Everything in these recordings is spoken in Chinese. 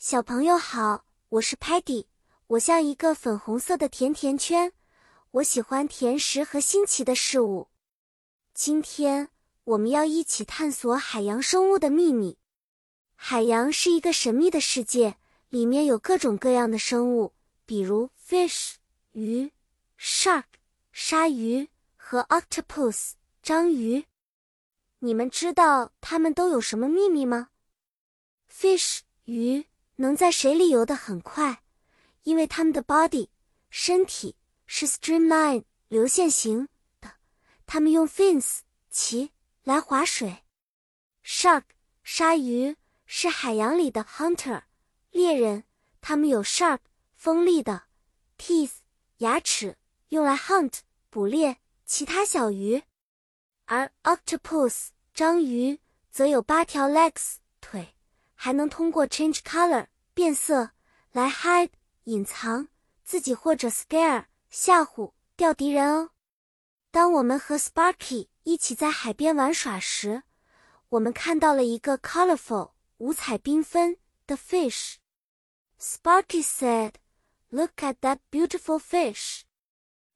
小朋友好，我是 Patty，我像一个粉红色的甜甜圈，我喜欢甜食和新奇的事物。今天我们要一起探索海洋生物的秘密。海洋是一个神秘的世界，里面有各种各样的生物，比如 fish 鱼、shark 鲨鱼和 octopus 章鱼。你们知道它们都有什么秘密吗？fish 鱼。能在水里游得很快，因为它们的 body 身体是 streamline 流线型的。它们用 fins 鳍来划水。Shark 鲨鱼是海洋里的 hunter 猎人，它们有 sharp 锋利的 teeth 牙齿，用来 hunt 捕猎其他小鱼。而 octopus 章鱼则有八条 legs。还能通过 change color 变色来 hide 隐藏自己或者 scare 吓唬钓敌人哦。当我们和 Sparky 一起在海边玩耍时，我们看到了一个 colorful 五彩缤纷的 fish。Sparky said, "Look at that beautiful fish."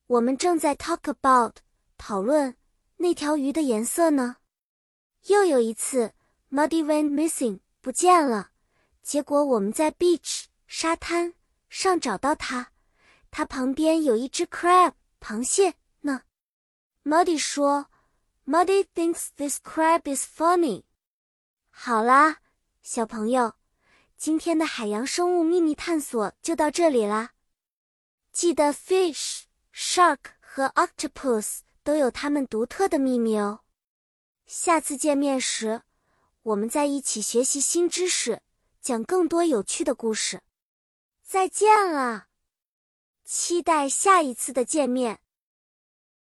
我们正在 talk about 讨论那条鱼的颜色呢。又有一次，Muddy went missing。不见了，结果我们在 beach 沙滩上找到它，它旁边有一只 crab 螃蟹呢。Muddy 说，Muddy thinks this crab is funny。好啦，小朋友，今天的海洋生物秘密探索就到这里啦。记得 fish、shark 和 octopus 都有它们独特的秘密哦。下次见面时。我们在一起学习新知识，讲更多有趣的故事。再见了，期待下一次的见面。